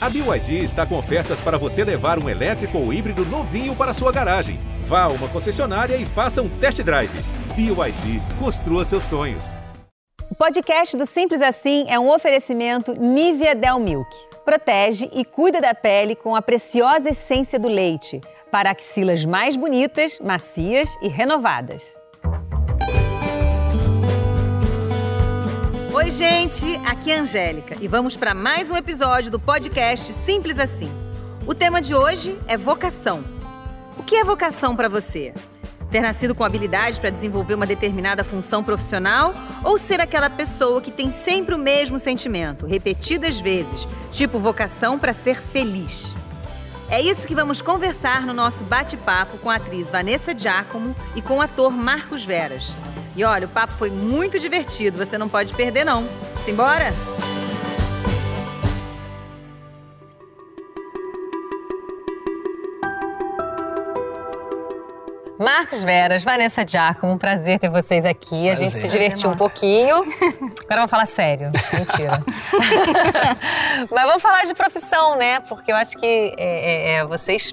A BYD está com ofertas para você levar um elétrico ou híbrido novinho para sua garagem. Vá a uma concessionária e faça um test drive. BYD, construa seus sonhos. O podcast do Simples Assim é um oferecimento Nivea Del Milk. Protege e cuida da pele com a preciosa essência do leite para axilas mais bonitas, macias e renovadas. Oi, gente, aqui é Angélica e vamos para mais um episódio do podcast Simples Assim. O tema de hoje é vocação. O que é vocação para você? Ter nascido com habilidade para desenvolver uma determinada função profissional ou ser aquela pessoa que tem sempre o mesmo sentimento, repetidas vezes, tipo vocação para ser feliz? É isso que vamos conversar no nosso bate-papo com a atriz Vanessa Giacomo e com o ator Marcos Veras. E olha, o papo foi muito divertido, você não pode perder não. Simbora? Marcos Veras, Vanessa Giacomo, um prazer ter vocês aqui. Prazer. A gente se divertiu um pouquinho. Agora vamos falar sério. Mentira. Mas vamos falar de profissão, né? Porque eu acho que é, é, é, vocês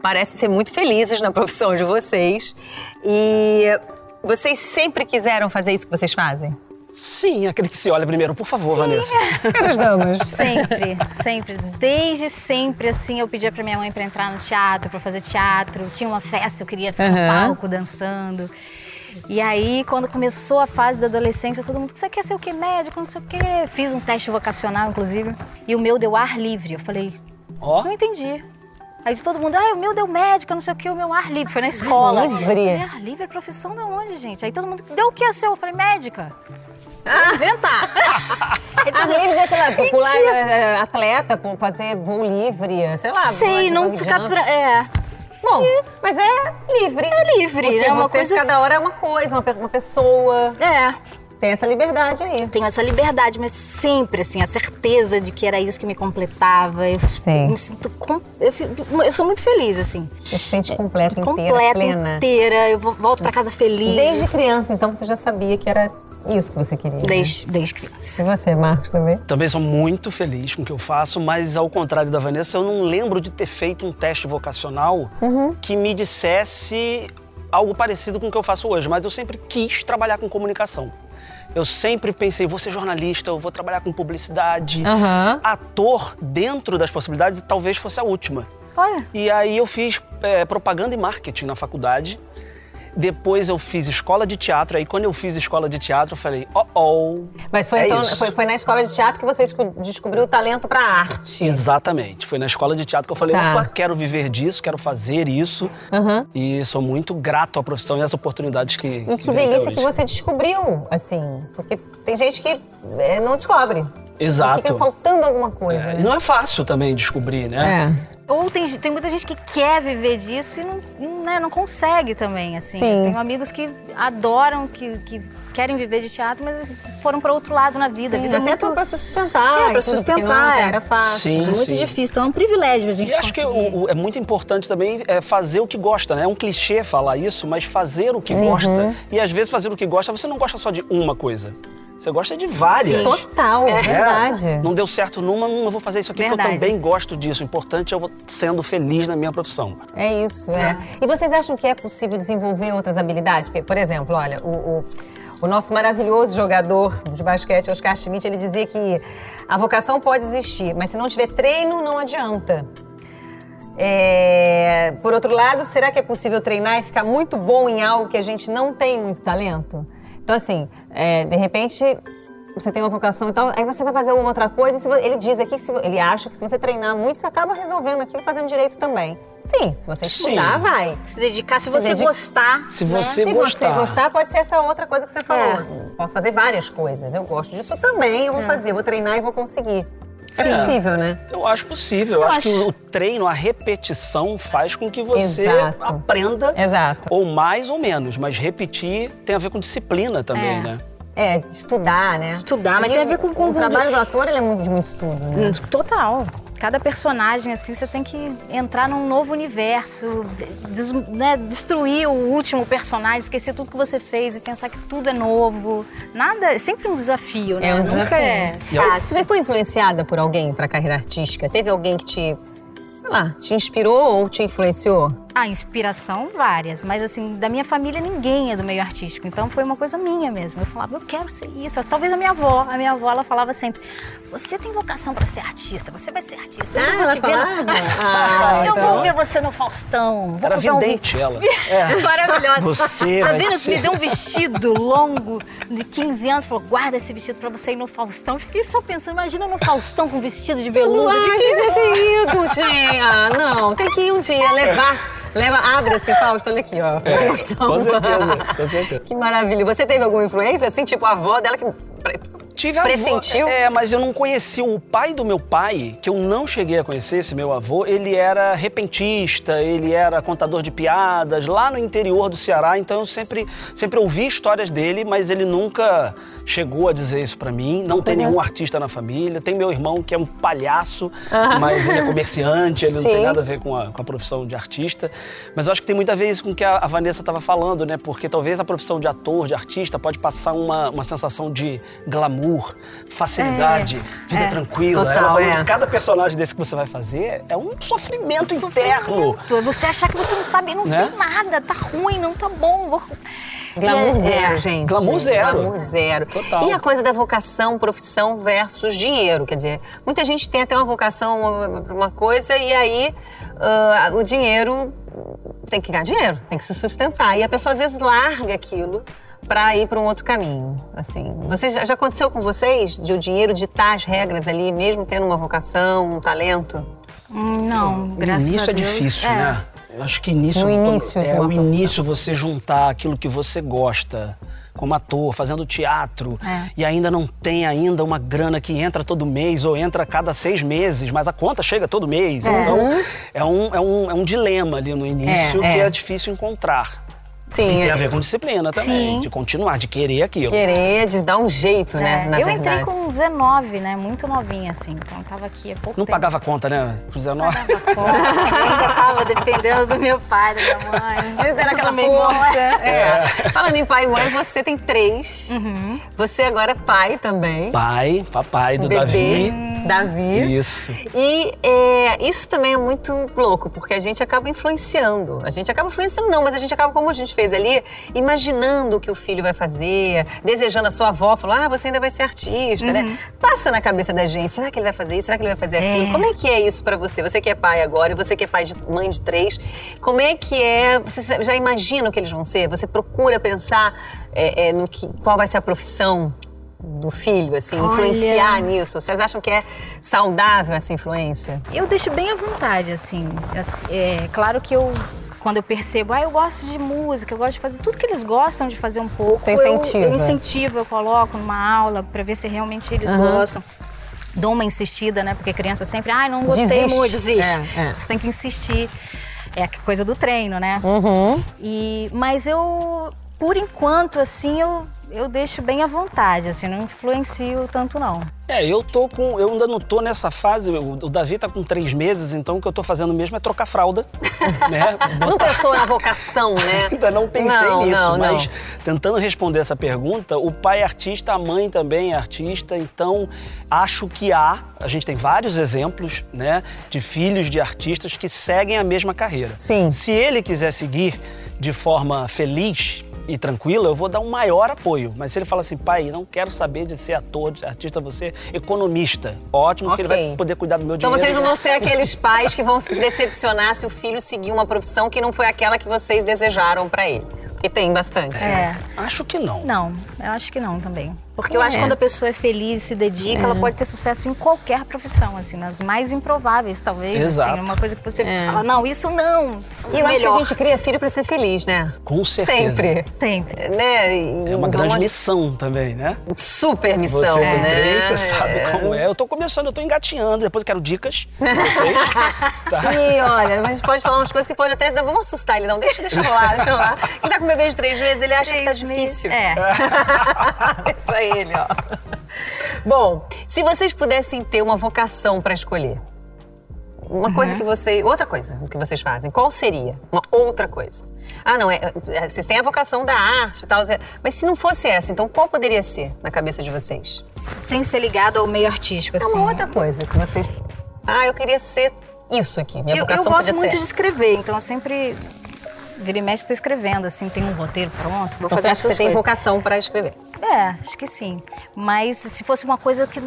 parecem ser muito felizes na profissão de vocês. E vocês sempre quiseram fazer isso que vocês fazem? Sim, aquele que se olha primeiro, por favor, Sim. Vanessa. Pelas damas. Sempre, sempre. Desde sempre, assim, eu pedia pra minha mãe pra entrar no teatro, pra fazer teatro. Tinha uma festa, eu queria ficar uhum. no palco dançando. E aí, quando começou a fase da adolescência, todo mundo, você quer ser o quê? Médico, não sei o quê. Fiz um teste vocacional, inclusive. E o meu deu ar livre. Eu falei, ó, oh. não entendi. Aí de todo mundo, ah, o meu deu médica, não sei o que, o meu ar livre. Foi na escola. Livre? Falei, ar livre é profissão da onde, gente? Aí todo mundo, deu o que é seu? Eu falei, médica. Ah. Inventar. a livre já, sei lá, popular é, atleta, fazer voo livre, sei lá. Sei, não ficar... É. Bom, mas é livre. É livre, Porque é uma você, coisa... cada hora é uma coisa, uma, uma pessoa. É. Tem essa liberdade aí. Tenho essa liberdade, mas sempre, assim, a certeza de que era isso que me completava. Eu Sim. me sinto. Com, eu, eu, sou muito feliz, assim. Você se sente completa, inteira, completa, plena. inteira. Eu volto para casa feliz. Desde criança, então, você já sabia que era isso que você queria? Né? Desde, né? desde criança. E você, Marcos, também? Também sou muito feliz com o que eu faço, mas ao contrário da Vanessa, eu não lembro de ter feito um teste vocacional uhum. que me dissesse algo parecido com o que eu faço hoje, mas eu sempre quis trabalhar com comunicação. Eu sempre pensei, vou ser jornalista, eu vou trabalhar com publicidade. Uhum. Ator, dentro das possibilidades, talvez fosse a última. Olha. E aí eu fiz é, propaganda e marketing na faculdade. Depois eu fiz escola de teatro. Aí quando eu fiz escola de teatro, eu falei, oh, oh. Mas foi, é então, foi, foi, na escola de teatro que você descobriu o talento para arte. Exatamente. Foi na escola de teatro que eu falei, tá. opa, quero viver disso, quero fazer isso. Uhum. E sou muito grato à profissão e às oportunidades que. E que, que delícia que você descobriu, assim. Porque tem gente que é, não descobre. Exato. Fica faltando alguma coisa. É, né? E não é fácil também descobrir, né? É. Ou tem, tem muita gente que quer viver disso e não, né, não consegue também, assim. Sim. Tenho amigos que adoram, que, que querem viver de teatro, mas foram para outro lado na vida. Sim, a vida até é muito... para sustentar. É, para sustentar. Não era fácil. Sim, é muito sim. difícil. Então é um privilégio a gente E acho conseguir. que o, o, é muito importante também é fazer o que gosta, né? É um clichê falar isso, mas fazer o que sim. gosta. Uhum. E às vezes fazer o que gosta, você não gosta só de uma coisa. Você gosta de várias. Sim. Total, é, verdade. Não deu certo numa, não vou fazer isso aqui verdade. porque eu também gosto disso. O importante é eu sendo feliz na minha profissão. É isso, é. E vocês acham que é possível desenvolver outras habilidades? Por exemplo, olha, o, o, o nosso maravilhoso jogador de basquete, Oscar Schmidt, ele dizia que a vocação pode existir, mas se não tiver treino, não adianta. É... Por outro lado, será que é possível treinar e ficar muito bom em algo que a gente não tem muito talento? Então, assim, é, de repente, você tem uma vocação e tal, aí você vai fazer alguma outra coisa. Se, ele diz aqui que se, ele acha que se você treinar muito, você acaba resolvendo aquilo fazendo direito também. Sim, se você estudar, Sim. vai. Se dedicar, se, se você dedica... gostar. Se você né? gostar. Se você gostar, pode ser essa outra coisa que você falou. É. Posso fazer várias coisas. Eu gosto disso também, eu vou é. fazer, vou treinar e vou conseguir. É, é, possível, né? Eu acho possível. Eu, eu acho, acho, que o treino, a repetição faz com que você Exato. aprenda. Exato. Ou mais ou menos. Mas repetir tem a ver com disciplina também, é. né? É, estudar, né? Estudar, mas e tem a ver com... com o trabalho do ator, ele é muito de muito estudo, né? Total. Cada personagem, assim, você tem que entrar num novo universo, des, né, destruir o último personagem, esquecer tudo que você fez e pensar que tudo é novo. Nada, é sempre um desafio, né? É um Nunca desafio. é Ah, fácil. você foi influenciada por alguém para a carreira artística? Teve alguém que te, sei lá, te inspirou ou te influenciou? Ah, inspiração, várias. Mas, assim, da minha família, ninguém é do meio artístico. Então, foi uma coisa minha mesmo. Eu falava, eu quero ser isso. Talvez a minha avó. A minha avó, ela falava sempre, você tem vocação para ser artista. Você vai ser artista. Eu Ah, vou ela te ver no-? Ah, eu então. vou ver você no Faustão. Vou Era comprar um vidente ela. É. Maravilhosa. Você tá vai vendo? ser- Me deu um vestido longo de 15 anos. Falou, guarda esse vestido pra você ir no Faustão. Fiquei só pensando, imagina no Faustão com vestido de veludo. Ai, devia ter ido, gente. Ah, não. Tem que ir um dia, levar. Leva, abre assim, Fausto, olha aqui, ó. Faustão. Com certeza, com certeza. Que maravilha. Você teve alguma influência, assim, tipo a avó dela que... Tive avô, Pressentiu? É, mas eu não conheci o pai do meu pai, que eu não cheguei a conhecer, esse meu avô. Ele era repentista, ele era contador de piadas lá no interior do Ceará. Então eu sempre, sempre ouvi histórias dele, mas ele nunca chegou a dizer isso pra mim. Não tem nenhum artista na família. Tem meu irmão que é um palhaço, mas ele é comerciante, ele não tem Sim. nada a ver com a, com a profissão de artista. Mas eu acho que tem muito a ver isso com o que a, a Vanessa estava falando, né? Porque talvez a profissão de ator, de artista, pode passar uma, uma sensação de glamour, facilidade, vida tranquila. Total, Ela falou é. que cada personagem desse que você vai fazer é um sofrimento interno. Sofrimento. Você achar que você não sabe, não Né? sei nada, tá ruim, não tá bom. vou- Glamour É, zero, é. gente. Glamour zero. Glamour zero. Total. E a coisa da vocação, profissão versus dinheiro. Quer dizer, muita gente tem até uma vocação para uma coisa e aí ah, o dinheiro tem que ganhar dinheiro, tem que se sustentar. E a pessoa às vezes larga aquilo para ir para um outro caminho. Assim, você já, já aconteceu com vocês de o dinheiro ditar as regras ali, mesmo tendo uma vocação, um talento? Hum, Não, O graças início a é Deus. difícil, né? Eu acho que início, No início é o profissão. início você juntar aquilo que você gosta como ator, fazendo teatro É. e ainda não tem ainda uma grana que entra todo mês ou entra a cada seis meses, mas a conta chega todo mês. Então é um, é, um, é um dilema ali no início É, que é. é difícil encontrar. Sim. E tem a ver com disciplina também, Sim. de continuar, de querer aquilo. Querer, de dar um jeito, né? É, Na eu verdade. entrei com 19, né? Muito novinha, assim. Então eu tava aqui há pouco Não tempo. pagava conta, né? Com 19. Eu ainda tava dependendo do meu pai, da minha mãe. Eles eram Isso aquela não força. é. É. Falando em pai e mãe, você tem três. Você agora é pai também. Pai, papai do Bebê, Davi. Davi. Isso. E é, isso também é muito louco, porque a gente acaba influenciando. A gente acaba influenciando, não, mas a gente acaba, como a gente fez ali, imaginando o que o filho vai fazer, desejando a sua avó, falou: ah, você ainda vai ser artista, né? Passa na cabeça da gente: será que ele vai fazer isso? Será que ele vai fazer aquilo? É. Como é que é isso pra você? Você que é pai agora e você que é pai de mãe de três, como é que é? Você já imagina o que eles vão ser? Você procura pensar é, é, no que, qual vai ser a profissão? Do filho, assim, Olha. influenciar nisso. Vocês acham que é saudável essa influência? Eu deixo bem à vontade, assim. É claro que eu. Quando eu percebo, ah, eu gosto de música, eu gosto de fazer tudo que eles gostam de fazer um pouco. Você eu- incentiva. Eu, incentivo, eu coloco numa aula pra ver se realmente eles Aham. gostam. Dou uma insistida, né? Porque criança sempre, ai, não gostei Desiste. muito, desiste. É, é. Você tem que insistir. É a coisa do treino, né? Uhum. E, mas eu, por enquanto, assim, eu, eu deixo bem à vontade, assim, não influencio tanto não. É, eu tô com. Eu ainda não tô nessa fase. O, o Davi tá com três meses, então o que eu tô fazendo mesmo é trocar fralda. né? Não pensou na vocação, né? Ainda não pensei Não, nisso, não, mas não. tentando responder essa pergunta, o pai é artista, a mãe também é artista, então acho que há, a gente tem vários exemplos, né, de filhos de artistas que seguem a mesma carreira. Sim. Se ele quiser seguir de forma feliz e tranquila, eu vou dar um maior apoio. Mas se ele fala assim, pai, não quero saber de ser ator, de artista, você economista. Ótimo, porque ele vai poder cuidar do meu Então dinheiro. vocês não vão ser aqueles pais que vão se decepcionar se o filho seguir uma profissão que não foi aquela que vocês desejaram pra ele. Porque tem bastante. É. Acho que não. Não, eu acho que não também. Porque eu acho É. que quando a pessoa é feliz, se dedica, ela pode ter sucesso em qualquer profissão, assim, nas mais improváveis, talvez. Exato. Assim, uma coisa que você É. fala, não, isso não. E eu acho que a Melhor. gente cria filho pra ser feliz, né? Com certeza. Sempre. Sempre. Né? E É uma vamos- grande missão também, né? Super missão, Você tem né? três, você sabe como é. Eu tô começando, eu tô engatinhando, depois eu quero dicas pra vocês. tá? E olha, a gente pode falar umas coisas que pode até. Vamos assustar ele, não. Deixa, deixa rolar, deixa rolar. Quem tá com bebê de três meses, ele acha que tá Três meses. difícil. É. Deixa ele, ó. Bom, se vocês pudessem ter uma vocação pra escolher, uma coisa que você. Outra coisa que vocês fazem. Qual seria? Uma outra coisa. Ah, não, é, é, vocês têm a vocação da arte e tal. Mas se não fosse essa, então qual poderia ser na cabeça de vocês? Sem ser ligado ao meio artístico, É assim. uma outra coisa que vocês. Ah, eu queria ser isso aqui. Minha Eu, eu vocação gosto podia muito ser. de escrever, então eu sempre. Vira e mexe, tô escrevendo, assim, tem um roteiro pronto, vou Então, fazer você acha que você tem vocação para escrever? É, acho que sim. Mas se fosse uma coisa que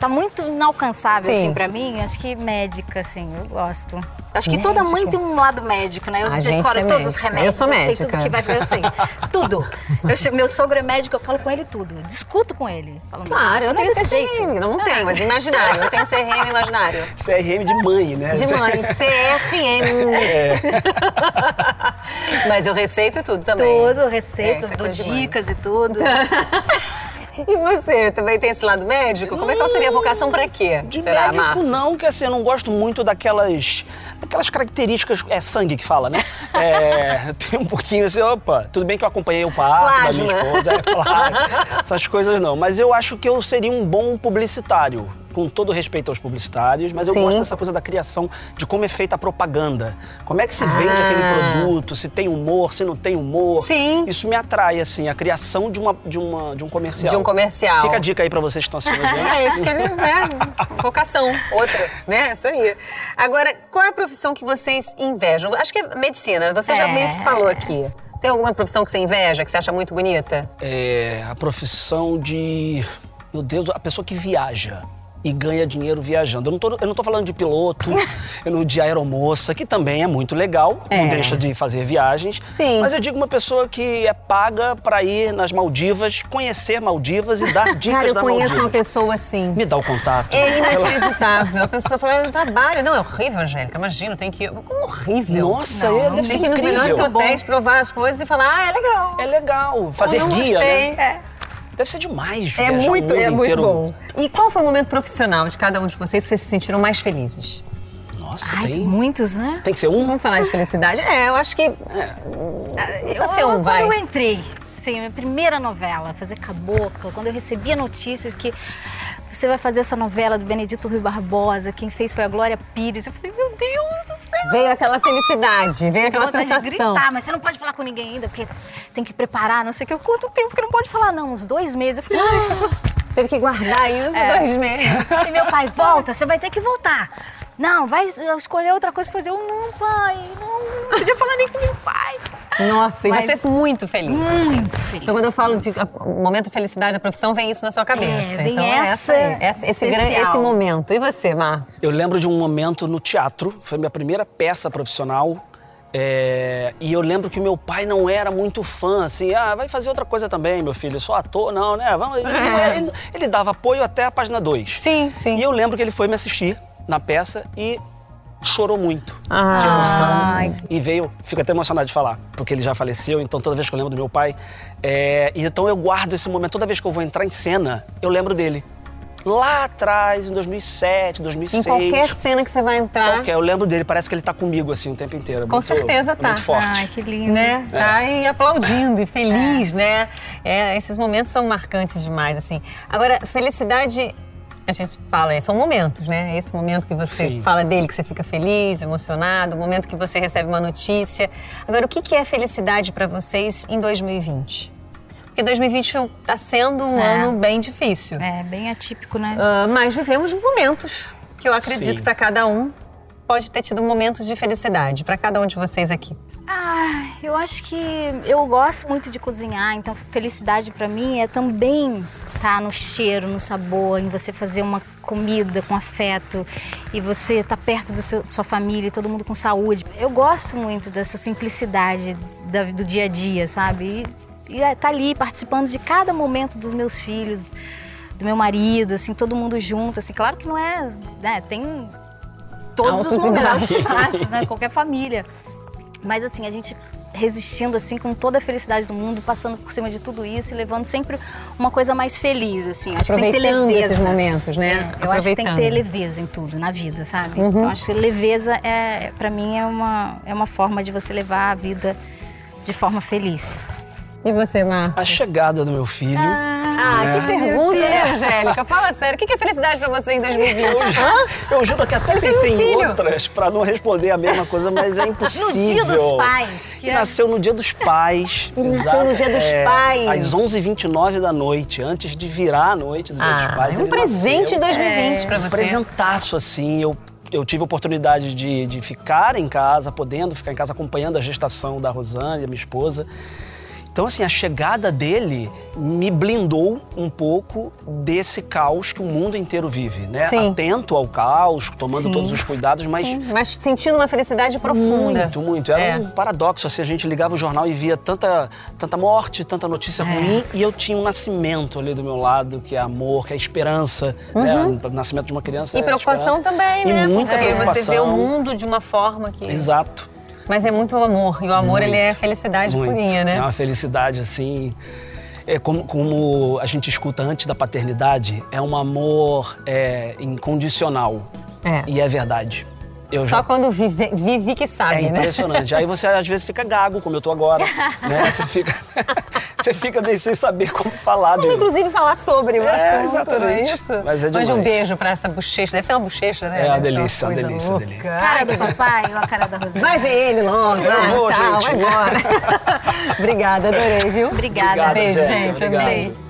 tá muito inalcançável, Sim. assim, pra mim, acho que médica, assim, eu gosto. Acho que Médica? toda mãe tem um lado médico, né? Eu A gente decoro é todos os remédios. Eu sou sei médica. tudo que vai eu sei. Tudo. Eu meu sogro é médico, eu falo com ele tudo. Eu discuto com ele. Falo, "Não, Claro, eu não é tenho jeito. CRM. Não, não tenho, mas imaginário. Eu tenho CRM imaginário. CRM de mãe, né? De mãe, CRM. Mas eu receito tudo também. Tudo, É, isso é dou dicas e tudo. E você também tem esse lado médico? Como é que seria a vocação pra quê? De Será, médico Marcos? não, que assim, eu não gosto muito daquelas, daquelas características, é sangue que fala, né? É, tem um pouquinho assim, opa, tudo bem que eu acompanhei o parto da minha Plasma. esposa, é claro, essas coisas não. Mas eu acho que eu seria um bom publicitário, com todo respeito aos publicitários, mas eu Sim. gosto dessa coisa da criação, de como é feita a propaganda, como é que se vende Ah. aquele produto, se tem humor, se não tem humor. Sim. Isso me atrai, assim, a criação de, uma, de, uma, de um comercial. De um comercial. Fica a dica aí pra vocês que estão assistindo a gente. É, isso que ele, né? Vocação, outra, né? Isso aí. Agora, qual é a profissão que vocês invejam? Acho que é medicina, você já É. meio que falou aqui. Tem alguma profissão que você inveja, que você acha muito bonita? é, a profissão de. Meu Deus, a pessoa que viaja e ganha dinheiro viajando. Eu não tô, eu não tô falando de piloto, eu não de aeromoça, que também é muito legal, É. não deixa de fazer viagens. Sim. Mas eu digo uma pessoa que é paga para ir nas Maldivas, conhecer Maldivas e dar dicas Cara, eu da conheço uma Maldivas. pessoa assim. Me dá o contato. É inacreditável. A pessoa fala, eu trabalho. Não, é horrível, Angélica. Imagina, tem que ir. Como horrível? Nossa, Não, é, não deve ser Tem que ir nos melhores incrível. hotéis, provar as coisas e falar, ah, é legal. É legal. Fazer Eu não guia, gostei. né? Deve ser demais É viajar muito, o mundo é muito inteiro. bom. E qual foi o momento profissional de cada um de vocês que vocês se sentiram mais felizes? Nossa, Ai, tem tem, muitos, né? tem que ser um? Vamos falar de felicidade? É, eu acho que. Não precisa ser um, quando vai. eu entrei, sim, minha primeira novela, fazer Cabocla, quando eu recebi a notícia de que você vai fazer essa novela do Benedito Rui Barbosa, quem fez foi a Glória Pires, eu falei, meu Deus! Veio aquela felicidade, veio aquela vontade de sensação. gritar, mas você não pode falar com ninguém ainda, porque tem que preparar, não sei o que. Quanto tempo que não pode falar? Não, uns dois meses. Eu falei, ai, Teve que guardar isso É. dois meses. E meu pai, volta, você vai ter que voltar. Não, vai escolher outra coisa pra fazer. Eu, não, pai, não, não podia falar nem com meu pai. Nossa, e Mas- você é muito feliz. Muito feliz. Então, quando eu falo de a- o momento de felicidade da profissão, vem isso na sua cabeça. É, vem então, essa aí, essa- esse, grande, esse momento. E você, Marcos? Eu lembro de um momento no teatro, foi minha primeira peça profissional. é, e eu lembro que meu pai não era muito fã, assim, ah, vai fazer outra coisa também, meu filho, sou ator, não, né? Vamos, ele, é- ele- ele dava apoio até a página 2. Sim, sim. E eu lembro que ele foi me assistir na peça e chorou muito Ah. de Ai. emoção. E veio, fico até emocionado de falar, porque ele já faleceu, então toda vez que eu lembro do meu pai. é, então eu guardo esse momento, toda vez que eu vou entrar em cena, eu lembro dele. Lá atrás, em 2007, Em 2006. qualquer cena que você vai entrar, Qualquer, eu lembro dele, parece que ele tá comigo assim o tempo inteiro. é Com muito- certeza é tá. Muito forte. Ai, que lindo. né? Tá aí aplaudindo e feliz, né? É, esses momentos são marcantes demais, assim. Agora, felicidade, a gente fala, é, são momentos, né? Esse momento que você Sim. fala dele, que você fica feliz, emocionado, o momento que você recebe uma notícia. Agora, o que é felicidade para vocês em 2020? Porque 2020 está sendo um É. ano bem difícil. É, bem atípico, né? Ah, mas vivemos momentos que eu acredito para cada um pode ter tido momentos de felicidade para cada um de vocês aqui. Ah, eu acho que eu gosto muito de cozinhar, então felicidade pra mim é também estar no cheiro, no sabor, em você fazer uma comida com afeto e você estar perto da sua família e todo mundo com saúde. Eu gosto muito dessa simplicidade da- do dia a dia, sabe? E, e é, tá ali participando de cada momento dos meus filhos, do meu marido, assim, todo mundo junto, assim, claro que não é, né, tem todos Altos os momentos baixos, né, qualquer família. Mas assim, a gente resistindo assim com toda a felicidade do mundo, passando por cima de tudo isso e levando sempre uma coisa mais feliz, assim. Acho que tem que ter Aproveitando leveza. esses momentos, né? É, eu acho que tem que ter leveza em tudo, na vida, sabe? Uhum. Então acho que leveza é, para mim é uma é uma forma de você levar a vida de forma feliz. E você, Marcos? A chegada do meu filho. Ah, Ah, É. que pergunta, né, Angélica? Fala sério. O que é felicidade pra você em 2020? Hã? Eu juro que até Eu pensei um em outras pra não responder a mesma coisa, mas é No impossível. dia dos pais. Que E é- nasceu no dia dos pais. Ele nasceu exato, no dia dos é, pais. Às 11h29 da noite, antes de virar a noite do dia dos Ah, pais. é um presente nasceu. 2020 pra Um você. presentaço, assim. Eu, eu tive a oportunidade de, de ficar em casa, podendo ficar em casa acompanhando a gestação da Rosane, a minha esposa. Então, assim, a chegada dele me blindou um pouco desse caos que o mundo inteiro vive, né? Sim. Atento ao caos, tomando Sim. todos os cuidados, mas Mas sentindo uma felicidade profunda. muito, muito. Era É. um paradoxo, assim, a gente ligava o jornal e via tanta, tanta morte, tanta notícia ruim, e eu tinha um nascimento ali do meu lado, que é amor, que é esperança, né? O nascimento de uma criança E é preocupação esperança. também, E né? muita Porque preocupação. você vê o mundo de uma forma que. Exato. Mas é muito amor. E o amor, ele é Muito, felicidade muito. purinha, né? É uma felicidade, assim... É como, como a gente escuta antes da paternidade, é um amor é, incondicional. É. E é verdade. Eu Só já quando vive, vive que sabe, É né? impressionante. Aí você às vezes fica gago, como eu tô agora, né? Você fica, você fica meio sem saber como falar de Vamos, inclusive, falar sobre o É, assunto, exatamente. não é isso? Mas é Hoje um demais. beijo pra essa bochecha. Deve ser uma bochecha, né? É uma delícia, uma delícia, louca. delícia. Cara do papai a cara da Rosana? Vai ver ele logo. Eu vai, vou, tchau, gente. vai embora. Obrigada, adorei, viu? Obrigada. Obrigado, Beijo, Angélica, gente. obrigado. Amei.